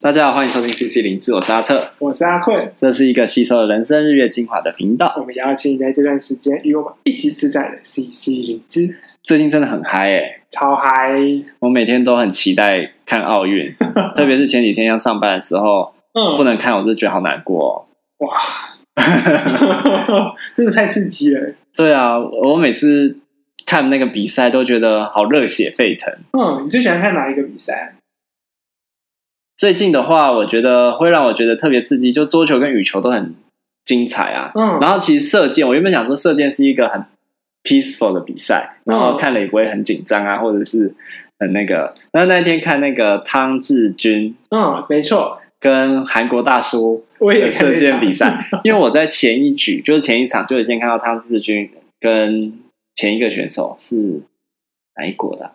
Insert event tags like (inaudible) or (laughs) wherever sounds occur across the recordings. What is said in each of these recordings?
大家好，欢迎收听 CC 零资，我是阿策，我是阿坤，这是一个吸收了人生日月精华的频道。我们邀请你在这段时间与我们一起自在的 CC 零资。最近真的很嗨诶，超嗨！我每天都很期待看奥运，(laughs) 特别是前几天要上班的时候，嗯，不能看，我就觉得好难过哦。哇，(laughs) 真的太刺激了！对啊，我每次看那个比赛都觉得好热血沸腾。嗯，你最喜欢看哪一个比赛？最近的话，我觉得会让我觉得特别刺激，就桌球跟羽球都很精彩啊。嗯，然后其实射箭，我原本想说射箭是一个很 peaceful 的比赛，然后看了也不会很紧张啊，或者是很那个。那那天看那个汤志军，嗯，没错，跟韩国大叔的射箭比赛，因为我在前一局就是前一场就已经看到汤志军跟前一个选手是哪一国的，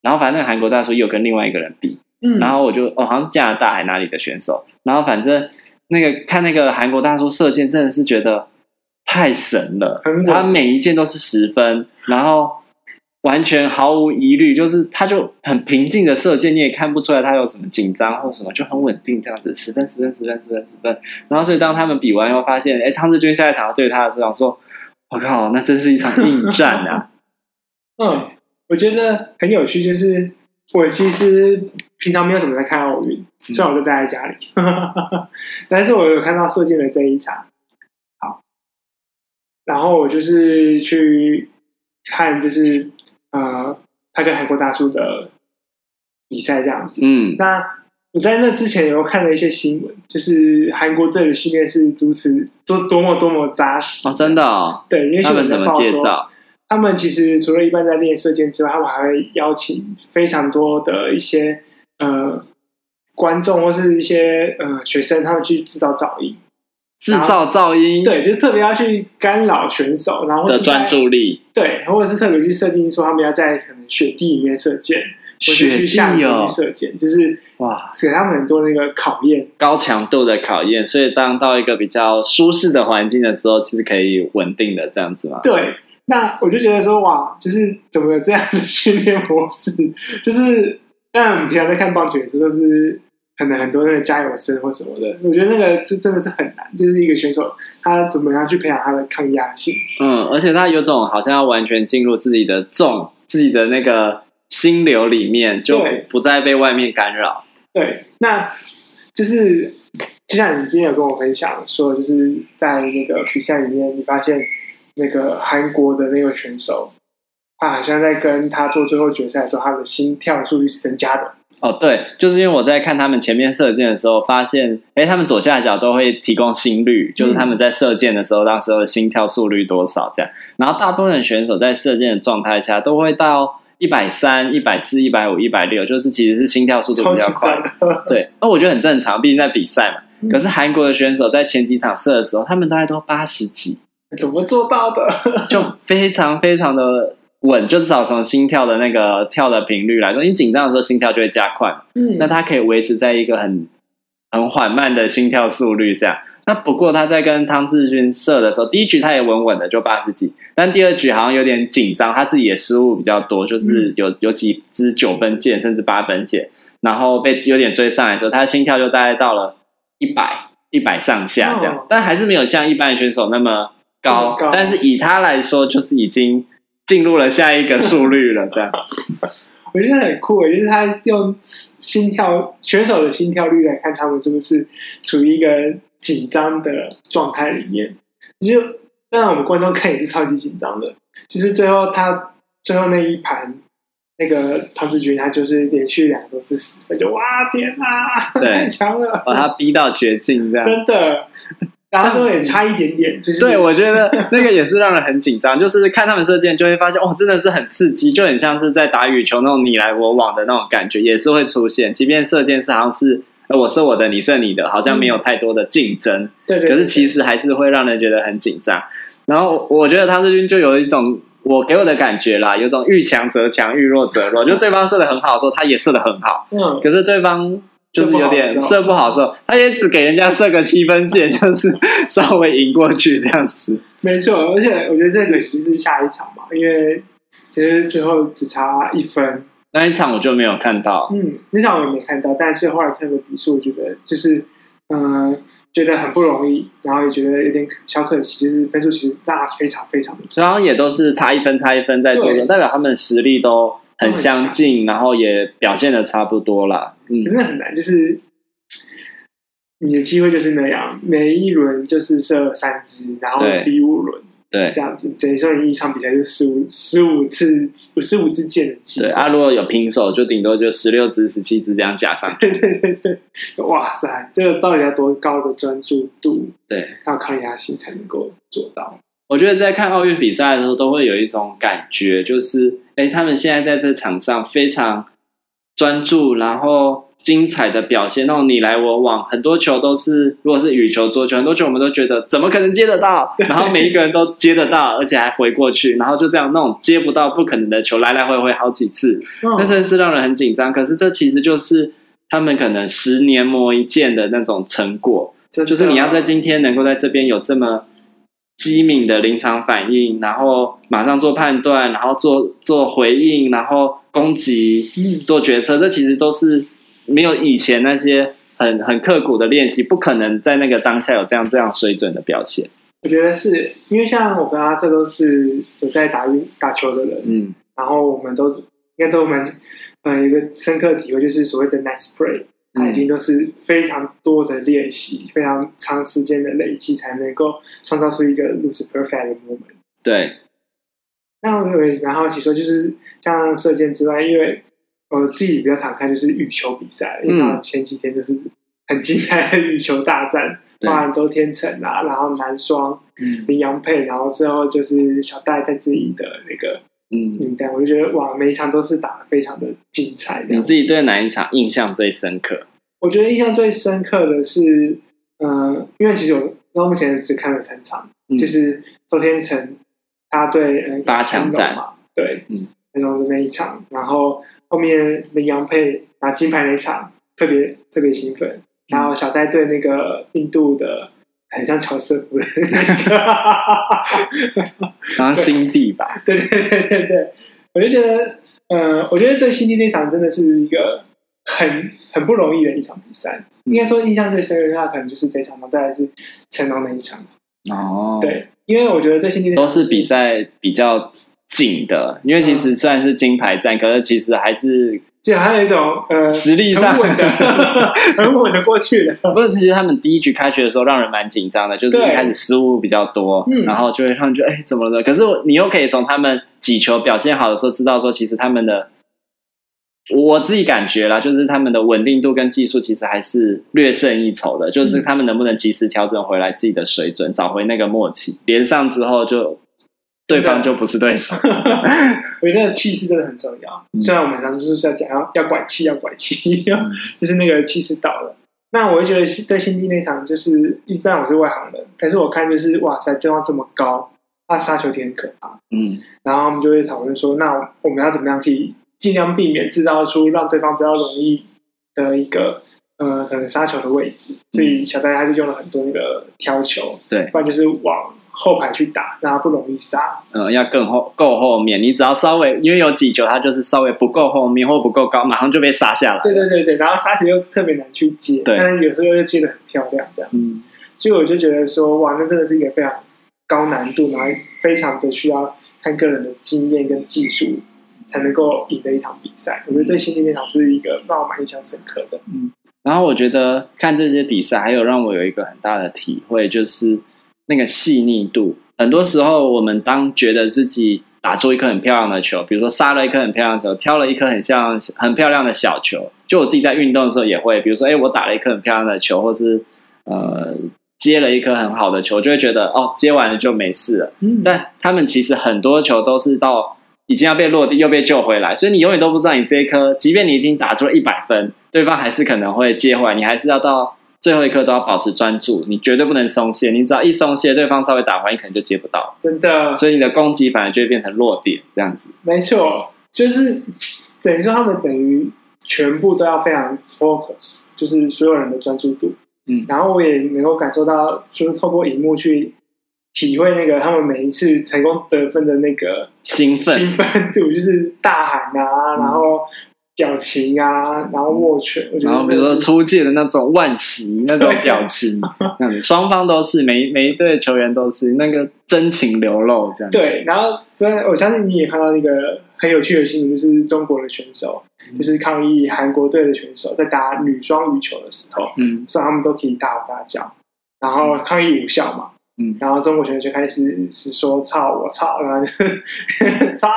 然后反正那个韩国大叔又跟另外一个人比。嗯，然后我就哦，好像是加拿大还哪里的选手，然后反正那个看那个韩国大叔射箭，真的是觉得太神了，他每一箭都是十分，然后完全毫无疑虑，就是他就很平静的射箭，你也看不出来他有什么紧张或什么，就很稳定这样子，十分十分十分十分十分，然后所以当他们比完以后，发现哎，汤志军下一场要对他的时候，说我靠，那真是一场 (laughs) 硬战啊！嗯，我觉得很有趣，就是。我其实平常没有怎么在看奥运，虽然我就待在家里，嗯、(laughs) 但是我有看到射箭的这一场。好，然后我就是去看，就是呃，他跟韩国大叔的比赛这样子。嗯，那我在那之前有看了一些新闻，就是韩国队的训练是如此多多么多么扎实哦，真的哦。对，因为他们怎么介绍？他们其实除了一般在练射箭之外，他们还会邀请非常多的一些呃观众或是一些呃学生，他们去制造噪音，制造噪音，对，就特别要去干扰选手，然后的专注力，对，或者是特别去设定说他们要在可能雪地里面射箭，或者去下雨射箭，就是哇，给他们很多那个考验，高强度的考验，所以当到一个比较舒适的环境的时候，其实可以稳定的这样子嘛，对。那我就觉得说，哇，就是怎么有这样的训练模式？(laughs) 就是，当然我们平常在看棒球也是，都是可能很多那个加油声或什么的。我觉得那个是真的是很难，就是一个选手他怎么样去培养他的抗压性。嗯，而且他有种好像要完全进入自己的重自己的那个心流里面，就不再被外面干扰。对，那就是就像你今天有跟我分享说，就是在那个比赛里面，你发现。那个韩国的那个选手，他好像在跟他做最后决赛的时候，他的心跳速率是增加的。哦，对，就是因为我在看他们前面射箭的时候，发现，哎，他们左下角都会提供心率，就是他们在射箭的时候，当时候的心跳速率多少这样。然后大部分选手在射箭的状态下，都会到一百三、一百四、一百五、一百六，就是其实是心跳速度比较快。对，那我觉得很正常，毕竟在比赛嘛。嗯、可是韩国的选手在前几场射的时候，他们大概都八十几。怎么做到的？就非常非常的稳，就至少从心跳的那个跳的频率来说，你紧张的时候心跳就会加快，嗯，那它可以维持在一个很很缓慢的心跳速率这样。那不过他在跟汤志军射的时候，第一局他也稳稳的就八十几，但第二局好像有点紧张，他自己也失误比较多，就是有有几支九分箭甚至八分箭，然后被有点追上来之后，他的心跳就大概到了一百一百上下这样，哦，但还是没有像一般选手那么。高，但是以他来说，就是已经进入了下一个速率了。这样，(laughs) 我觉得很酷，就是他用心跳选手的心跳率来看，他们是不是处于一个紧张的状态里面。就当然，我们观众看也是超级紧张的。其实最后他最后那一盘，那个汤智君他就是连续两个都是死他，就哇天啊，太强了，把他逼到绝境，这样真的。然后也差一点点，就是对，我觉得那个也是让人很紧张。就是看他们射箭，就会发现哦，真的是很刺激，就很像是在打羽球那种你来我往的那种感觉，也是会出现。即便射箭是好像是我射我的，你射你的，好像没有太多的竞争，对对。可是其实还是会让人觉得很紧张。然后我觉得汤智君就有一种我给我的感觉啦，有种遇强则强，遇弱则弱。就对方射的很好的时候，他也射的很好。嗯。可是对方。就是有点射不好之后，他也只给人家射个七分箭，(laughs) 就是稍微赢过去这样子。没错，而且我觉得这个其实是下一场嘛，因为其实最后只差一分，那一场我就没有看到。嗯，那场我也没看到，但是后来看个比数，我觉得就是嗯、呃，觉得很不容易，然后也觉得有点小可惜，就是分数其实大非常非常的，然后也都是差一分差一分在做的，代表他们实力都很相近，然后也表现的差不多啦。嗯，真的很难，就是。你的机会就是那样，每一轮就是射三支，然后比五轮，对，这样子。等于说你一场比赛就是十五十五次，十五支箭的机会。对啊，如果有平手，就顶多就十六支、十七支这样加上。对对对对，哇塞，这个到底要多高的专注度？对，要抗压性才能够做到。我觉得在看奥运比赛的时候，都会有一种感觉，就是哎，他们现在在这场上非常专注，然后。精彩的表现，那种你来我往，很多球都是，如果是羽球、桌球，很多球我们都觉得怎么可能接得到？然后每一个人都接得到，而且还回过去，然后就这样那种接不到、不可能的球，来来回回好几次，那真的是让人很紧张。可是这其实就是他们可能十年磨一剑的那种成果，就是你要在今天能够在这边有这么机敏的临场反应，然后马上做判断，然后做做回应，然后攻击、做决策，这其实都是。没有以前那些很很刻苦的练习，不可能在那个当下有这样这样水准的表现。我觉得是因为像我跟阿策都是有在打运打球的人，嗯，然后我们都应该都蛮嗯一个深刻体会，就是所谓的 net spread，它已经都是非常多的练习，非常长时间的累积，才能够创造出一个如此 perfect 的 moment。对。那我有蛮好奇说，就是像射箭之外，因为我自己比较常看就是羽球比赛，因为前几天就是很精彩的羽球大战，包含周天成啊，然后男双嗯林洋配，然后最后就是小戴在自己的那个嗯名单，我就觉得哇，每一场都是打得非常的精彩。你自己对哪一场印象最深刻？我觉得印象最深刻的是，嗯、呃，因为其实我到目前只看了三场，嗯、就是周天成他对嗯八强战嘛，对，嗯，那种的那一场，然后。后面林洋配拿金牌那一场特别特别兴奋，然后小戴对那个印度的很像乔瑟夫的那个，然后辛蒂吧，(laughs) 对对对对对，我就觉得，呃，我觉得对新地那场真的是一个很很不容易的一场比赛。应该说印象最深刻的那，可能就是这场嘛，再来是成龙那一场。哦，对，因为我觉得对新地都是比赛比较。紧的，因为其实虽然是金牌战，嗯、可是其实还是就还有一种呃实力上很稳的，(laughs) 很稳的过去的。不是，其实他们第一局开局的时候让人蛮紧张的，就是一开始失误比较多，然后就会让人觉得哎怎么了？可是你又可以从他们几球表现好的时候知道说，其实他们的我自己感觉啦，就是他们的稳定度跟技术其实还是略胜一筹的，就是他们能不能及时调整回来自己的水准，找回那个默契，连上之后就。对方就不是对手，(laughs) 我觉得那个气势真的很重要。嗯、虽然我们常常就是在讲要要拐气，要拐气，嗯、(laughs) 就是那个气势到了。那我就觉得对新地那场，就是一般我是外行人，可是我看就是哇塞，对方这么高，他杀球点很可怕。嗯，然后我们就会讨论说，那我们要怎么样可以尽量避免制造出让对方比较容易的一个呃可能杀球的位置。所以小戴他就用了很多那个挑球，对，不然就是往。后排去打，让他不容易杀。嗯，要更后够后面，你只要稍微，因为有几球他就是稍微不够后面或不够高，马上就被杀下来。对对对对，然后杀球又特别难去接，对但是有时候又接的很漂亮，这样子。嗯、所以我就觉得说，哇，那真的是一个非常高难度，然后非常的需要看个人的经验跟技术才能够赢得一场比赛。我觉得对辛蒂那场是一个让我蛮印象深刻的。嗯，然后我觉得看这些比赛，还有让我有一个很大的体会，就是。那个细腻度，很多时候我们当觉得自己打出一颗很漂亮的球，比如说杀了一颗很漂亮的球，挑了一颗很像很漂亮的小球，就我自己在运动的时候也会，比如说，哎，我打了一颗很漂亮的球，或是呃接了一颗很好的球，就会觉得哦，接完了就没事了。嗯，但他们其实很多球都是到已经要被落地又被救回来，所以你永远都不知道你这一颗，即便你已经打出了一百分，对方还是可能会接回来，你还是要到。最后一刻都要保持专注，你绝对不能松懈。你只要一松懈，对方稍微打回，你可能就接不到。真的，所以你的攻击反而就会变成弱点这样子。没错，就是等于说他们等于全部都要非常 focus，就是所有人的专注度。嗯，然后我也能够感受到，就是透过荧幕去。体会那个他们每一次成功得分的那个兴奋兴奋度，就是大喊啊，嗯、然后表情啊，然后握拳，我觉得然后比如说出界的那种惋惜那种表情，嗯，(laughs) 双方都是每每一队球员都是那个真情流露这样。对，然后所以我相信你也看到那个很有趣的新闻，就是中国的选手，嗯、就是抗议韩国队的选手在打女双羽球的时候，嗯，所以他们都可以大吼大叫，然后抗议无效嘛。嗯，然后中国选手就开始是说“操我操”，然后就 (laughs) 操，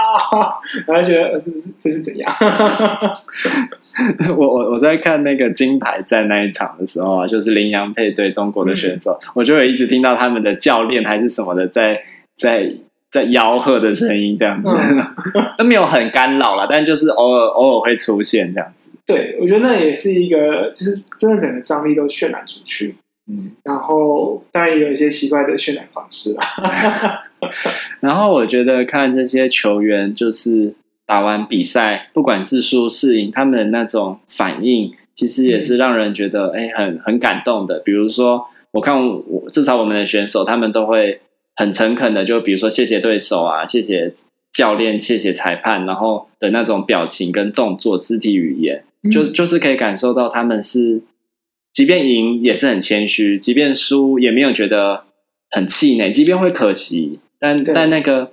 然后觉得这是这是怎样？(laughs) 我我我在看那个金牌战那一场的时候啊，就是麟洋配对中国的选手，嗯、我就会一直听到他们的教练还是什么的在在在吆喝的声音，这样子，都、嗯、(laughs) 没有很干扰了，但就是偶尔偶尔会出现这样子。对，我觉得那也是一个，就是真的整个张力都渲染出去。嗯，然后当然也有一些奇怪的渲染方式啦。(laughs) 然后我觉得看这些球员，就是打完比赛，不管是输是赢，他们的那种反应，其实也是让人觉得哎、嗯，很很感动的。比如说，我看我至少我们的选手，他们都会很诚恳的，就比如说谢谢对手啊，谢谢教练，谢谢裁判，然后的那种表情跟动作、肢体语言，就就是可以感受到他们是。即便赢也是很谦虚，即便输也没有觉得很气馁，即便会可惜，但但那个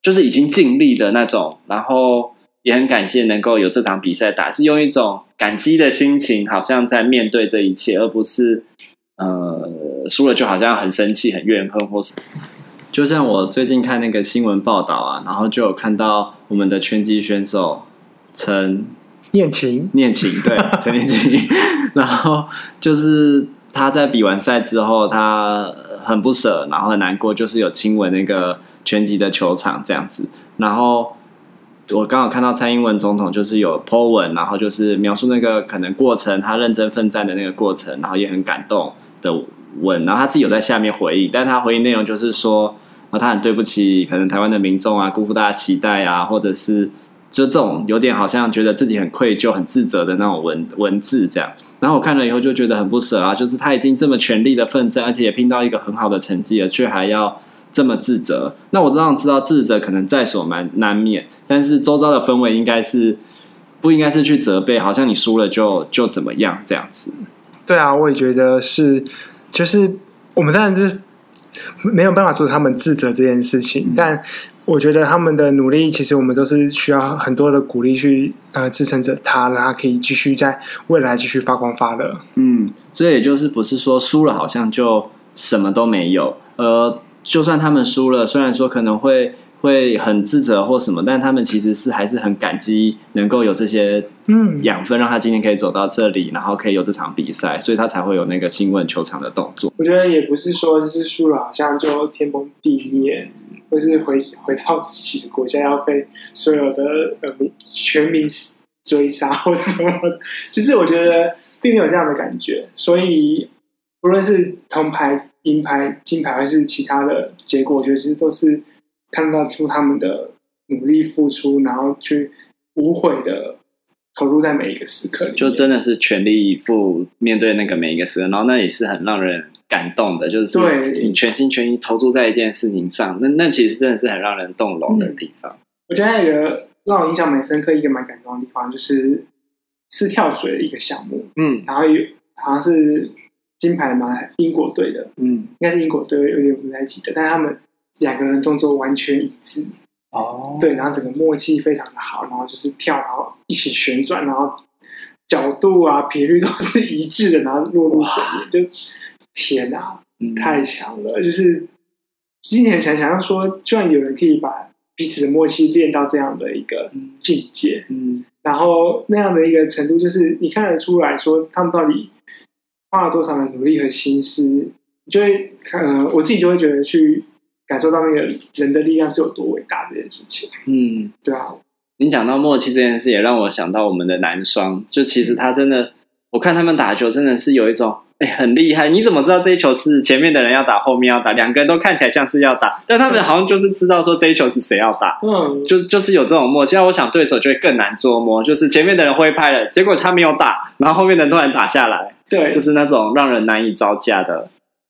就是已经尽力的那种，然后也很感谢能够有这场比赛打，是用一种感激的心情，好像在面对这一切，而不是呃输了就好像很生气、很怨恨，或是就像我最近看那个新闻报道啊，然后就有看到我们的拳击选手陈。念琴，念琴，对，(laughs) 陈念琴。然后就是他在比完赛之后，他很不舍，然后很难过，就是有亲吻那个拳击的球场这样子。然后我刚好看到蔡英文总统就是有 po 文，然后就是描述那个可能过程，他认真奋战的那个过程，然后也很感动的文。然后他自己有在下面回应，但他回应内容就是说，啊，他很对不起可能台湾的民众啊，辜负大家期待啊，或者是。就这种有点好像觉得自己很愧疚、很自责的那种文文字，这样。然后我看了以后就觉得很不舍啊，就是他已经这么全力的奋战，而且也拼到一个很好的成绩了，却还要这么自责。那我当然知道自责可能在所难难免，但是周遭的氛围应该是不应该是去责备，好像你输了就就怎么样这样子。对啊，我也觉得是，就是我们当然就是没有办法做他们自责这件事情，但。我觉得他们的努力，其实我们都是需要很多的鼓励去呃支撑着他，让他可以继续在未来继续发光发热。嗯，所以也就是不是说输了好像就什么都没有，呃，就算他们输了，虽然说可能会会很自责或什么，但他们其实是还是很感激能够有这些嗯养分，让他今天可以走到这里，然后可以有这场比赛，所以他才会有那个亲吻球场的动作。我觉得也不是说就是输了好像就天崩地裂。或是回回到自己的国家，要被所有的呃全民追杀或什么？其实我觉得并没有这样的感觉。所以不论是铜牌、银牌、金牌，还是其他的结果，我觉得其实都是看到出他们的努力付出，然后去无悔的投入在每一个时刻，就真的是全力以赴面对那个每一个时刻，然后那也是很让人。感动的，就是你全心全意投注在一件事情上，那那其实真的是很让人动容的地方。嗯、我觉得一个让我印象蛮深刻、一个蛮感动的地方，就是是跳水的一个项目。嗯，然后有好像是金牌嘛，英国队的，嗯，应该是英国队，有点不太记得，但是他们两个人动作完全一致。哦，对，然后整个默契非常的好，然后就是跳，然后一起旋转，然后角度啊、频率都是一致的，然后落入水面就。天啊，太强了！就是今天想想要说，居然有人可以把彼此的默契练到这样的一个境界，嗯，然后那样的一个程度，就是你看得出来说，他们到底花了多少的努力和心思，就会看，呃，我自己就会觉得去感受到那个人的力量是有多伟大这件事情。嗯，对啊。你讲到默契这件事，也让我想到我们的男双，就其实他真的，我看他们打球真的是有一种。哎、欸，很厉害！你怎么知道这一球是前面的人要打，后面要打？两个人都看起来像是要打，但他们好像就是知道说这一球是谁要打。嗯，就就是有这种默契。那我想对手就会更难捉摸，就是前面的人挥拍了，结果他没有打，然后后面的人突然打下来。对，就是那种让人难以招架的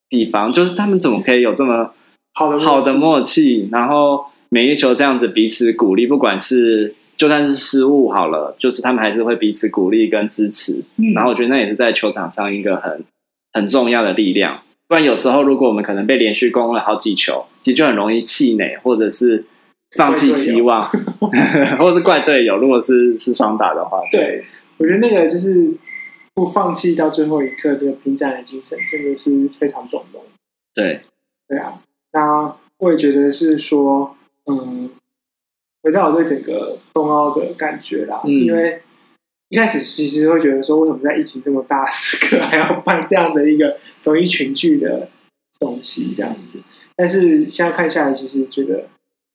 地方。就是他们怎么可以有这么好的好的默契？然后每一球这样子彼此鼓励，不管是就算是失误好了，就是他们还是会彼此鼓励跟支持。嗯，然后我觉得那也是在球场上一个很很重要的力量。不然有时候如果我们可能被连续攻了好几球，其实就很容易气馁，或者是放弃希望，(laughs) 或者是怪队友。如果是是双打的话，对，我觉得那个就是不放弃到最后一刻的拼战的精神，真的是非常动容。对，对啊，那我也觉得是说，嗯。回到我对整个冬奥的感觉啦，嗯、因为一开始其实会觉得说，为什么在疫情这么大时刻还要办这样的一个综艺群聚的东西这样子？但是现在看下来，其实觉得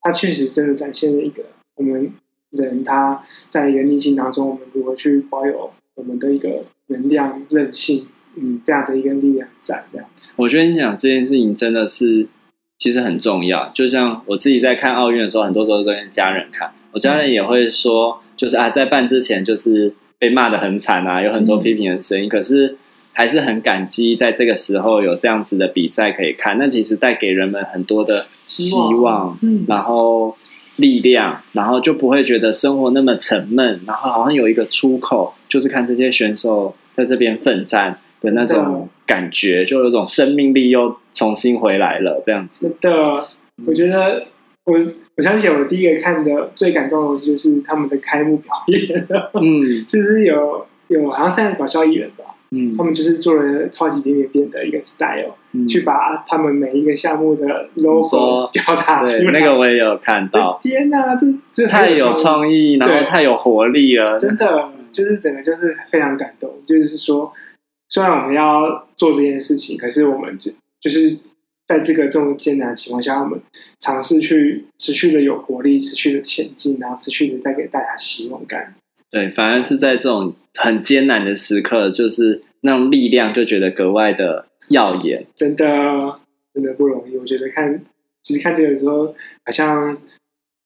它确实真的展现了一个我们人他在一个逆境当中，我们如何去保有我们的一个能量、韧性，嗯，这样的一个力量在这样。我觉得你讲这件事情真的是。其实很重要，就像我自己在看奥运的时候，很多时候跟家人看，我家人也会说，就是啊，在办之前就是被骂得很惨啊，有很多批评的声音，可是还是很感激在这个时候有这样子的比赛可以看，那其实带给人们很多的希望，然后力量，然后就不会觉得生活那么沉闷，然后好像有一个出口，就是看这些选手在这边奋战的那种感觉，就有种生命力又重新回来了，这样子。真的，我觉得我我想起我第一个看的最感动的就是他们的开幕表演，嗯，(laughs) 就是有有好像三个搞笑艺人吧，嗯，他们就是做了超级点点点的一个 style，嗯，去把他们每一个项目的 logo 表达出来。那个我也有看到。天哪，这这太有创意，然后太有活力了，真的，就是整个就是非常感动，就是说。虽然我们要做这件事情，可是我们就就是在这个这么艰难的情况下，我们尝试去持续的有活力，持续的前进，然后持续的带给大家希望感。对，反而是在这种很艰难的时刻，就是那种力量就觉得格外的耀眼。真的，真的不容易。我觉得看，其实看这个时候，好像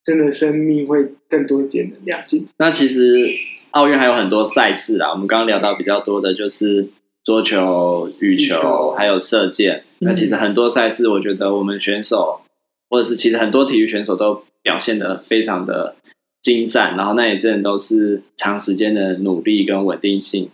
真的生命会更多一点的亮镜。那其实奥运还有很多赛事啊，我们刚刚聊到比较多的就是。桌球、羽球，还有射箭。那其实很多赛事，我觉得我们选手，或者是其实很多体育选手都表现的非常的精湛。然后那也真的都是长时间的努力跟稳定性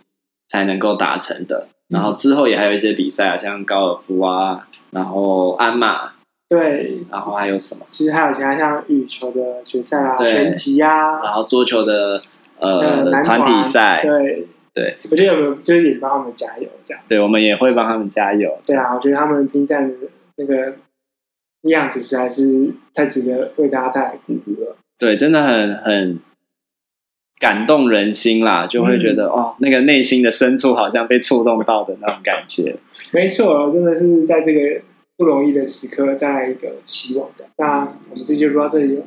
才能够达成的。然后之后也还有一些比赛啊，像高尔夫啊，然后鞍马，对，然后还有什么？其实还有其他像羽球的决赛啊，拳击啊，然后桌球的呃团体赛，对。对，我觉得有没有就是也帮他们加油这样。对，我们也会帮他们加油。对啊，我觉得他们拼战的那个样子实在是太值得为大家带来鼓舞了。对，真的很很感动人心啦，就会觉得、嗯、哦，那个内心的深处好像被触动到的那种感觉。没错，真的是在这个不容易的时刻带来一个希望的。那我们这期就录到这里了。